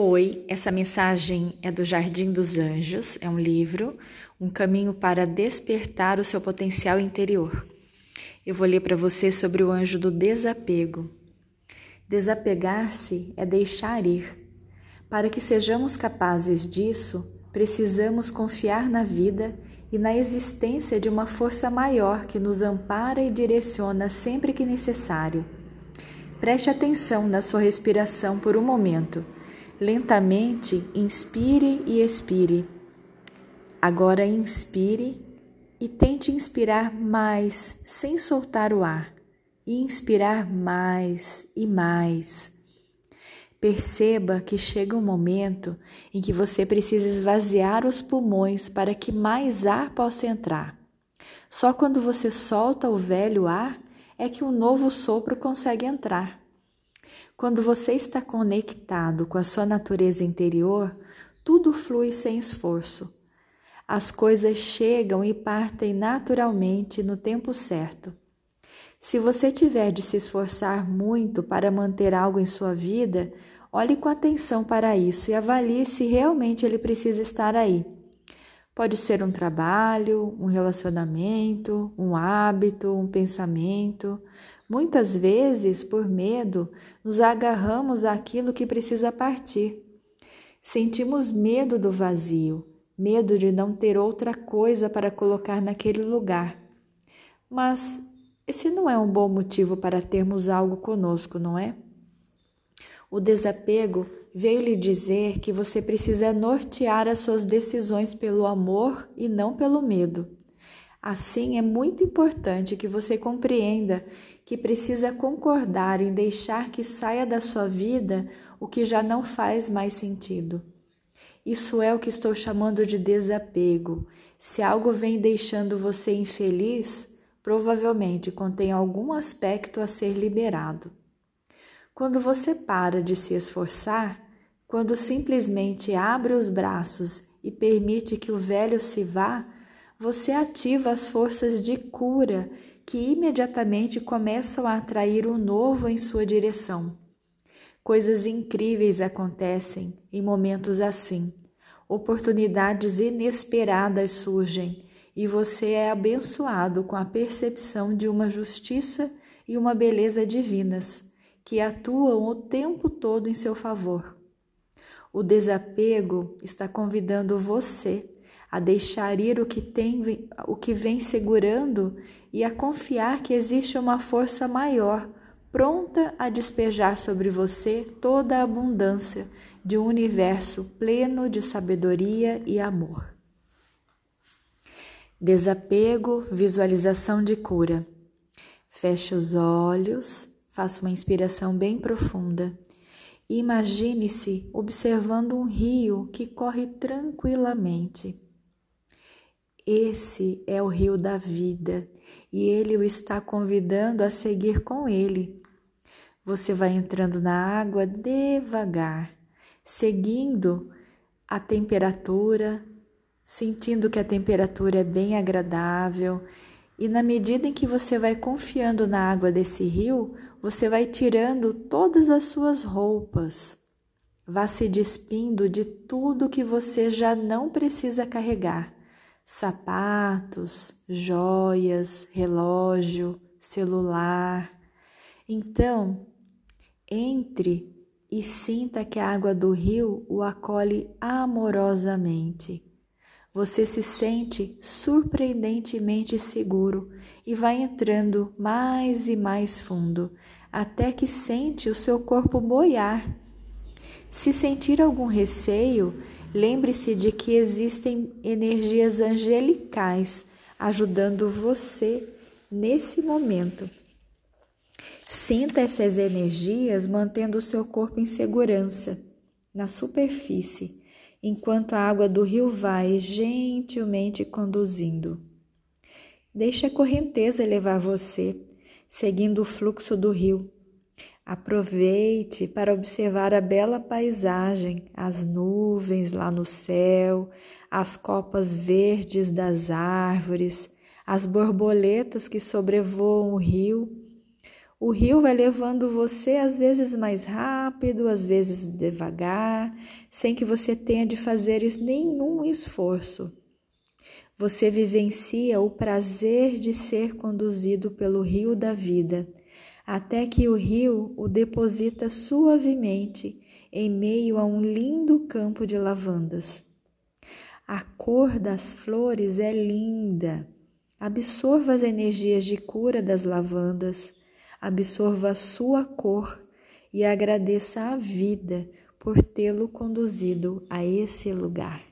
Oi, essa mensagem é do Jardim dos Anjos, é um livro, um caminho para despertar o seu potencial interior. Eu vou ler para você sobre o anjo do desapego. Desapegar-se é deixar ir. Para que sejamos capazes disso, precisamos confiar na vida e na existência de uma força maior que nos ampara e direciona sempre que necessário. Preste atenção na sua respiração por um momento Lentamente, inspire e expire. Agora inspire e tente inspirar mais sem soltar o ar, e inspirar mais e mais. Perceba que chega um momento em que você precisa esvaziar os pulmões para que mais ar possa entrar. Só quando você solta o velho ar é que um novo sopro consegue entrar. Quando você está conectado com a sua natureza interior, tudo flui sem esforço. As coisas chegam e partem naturalmente no tempo certo. Se você tiver de se esforçar muito para manter algo em sua vida, olhe com atenção para isso e avalie se realmente ele precisa estar aí. Pode ser um trabalho, um relacionamento, um hábito, um pensamento, Muitas vezes, por medo, nos agarramos àquilo que precisa partir. Sentimos medo do vazio, medo de não ter outra coisa para colocar naquele lugar. Mas esse não é um bom motivo para termos algo conosco, não é? O desapego veio lhe dizer que você precisa nortear as suas decisões pelo amor e não pelo medo. Assim, é muito importante que você compreenda que precisa concordar em deixar que saia da sua vida o que já não faz mais sentido. Isso é o que estou chamando de desapego. Se algo vem deixando você infeliz, provavelmente contém algum aspecto a ser liberado. Quando você para de se esforçar, quando simplesmente abre os braços e permite que o velho se vá, você ativa as forças de cura que imediatamente começam a atrair o novo em sua direção. Coisas incríveis acontecem em momentos assim. Oportunidades inesperadas surgem e você é abençoado com a percepção de uma justiça e uma beleza divinas que atuam o tempo todo em seu favor. O desapego está convidando você a deixar ir o que tem o que vem segurando e a confiar que existe uma força maior pronta a despejar sobre você toda a abundância de um universo pleno de sabedoria e amor. Desapego, visualização de cura. Feche os olhos, faça uma inspiração bem profunda. Imagine-se observando um rio que corre tranquilamente. Esse é o rio da vida e ele o está convidando a seguir com ele. Você vai entrando na água devagar, seguindo a temperatura, sentindo que a temperatura é bem agradável, e na medida em que você vai confiando na água desse rio, você vai tirando todas as suas roupas. Vá se despindo de tudo que você já não precisa carregar sapatos, joias, relógio, celular. Então, entre e sinta que a água do rio o acolhe amorosamente. Você se sente surpreendentemente seguro e vai entrando mais e mais fundo, até que sente o seu corpo boiar. Se sentir algum receio, Lembre-se de que existem energias angelicais ajudando você nesse momento. Sinta essas energias mantendo o seu corpo em segurança, na superfície, enquanto a água do rio vai gentilmente conduzindo. Deixe a correnteza levar você, seguindo o fluxo do rio. Aproveite para observar a bela paisagem, as nuvens lá no céu, as copas verdes das árvores, as borboletas que sobrevoam o rio. O rio vai levando você às vezes mais rápido, às vezes devagar, sem que você tenha de fazer nenhum esforço. Você vivencia o prazer de ser conduzido pelo rio da vida, até que o rio o deposita suavemente em meio a um lindo campo de lavandas. A cor das flores é linda. Absorva as energias de cura das lavandas, absorva a sua cor e agradeça a vida por tê-lo conduzido a esse lugar.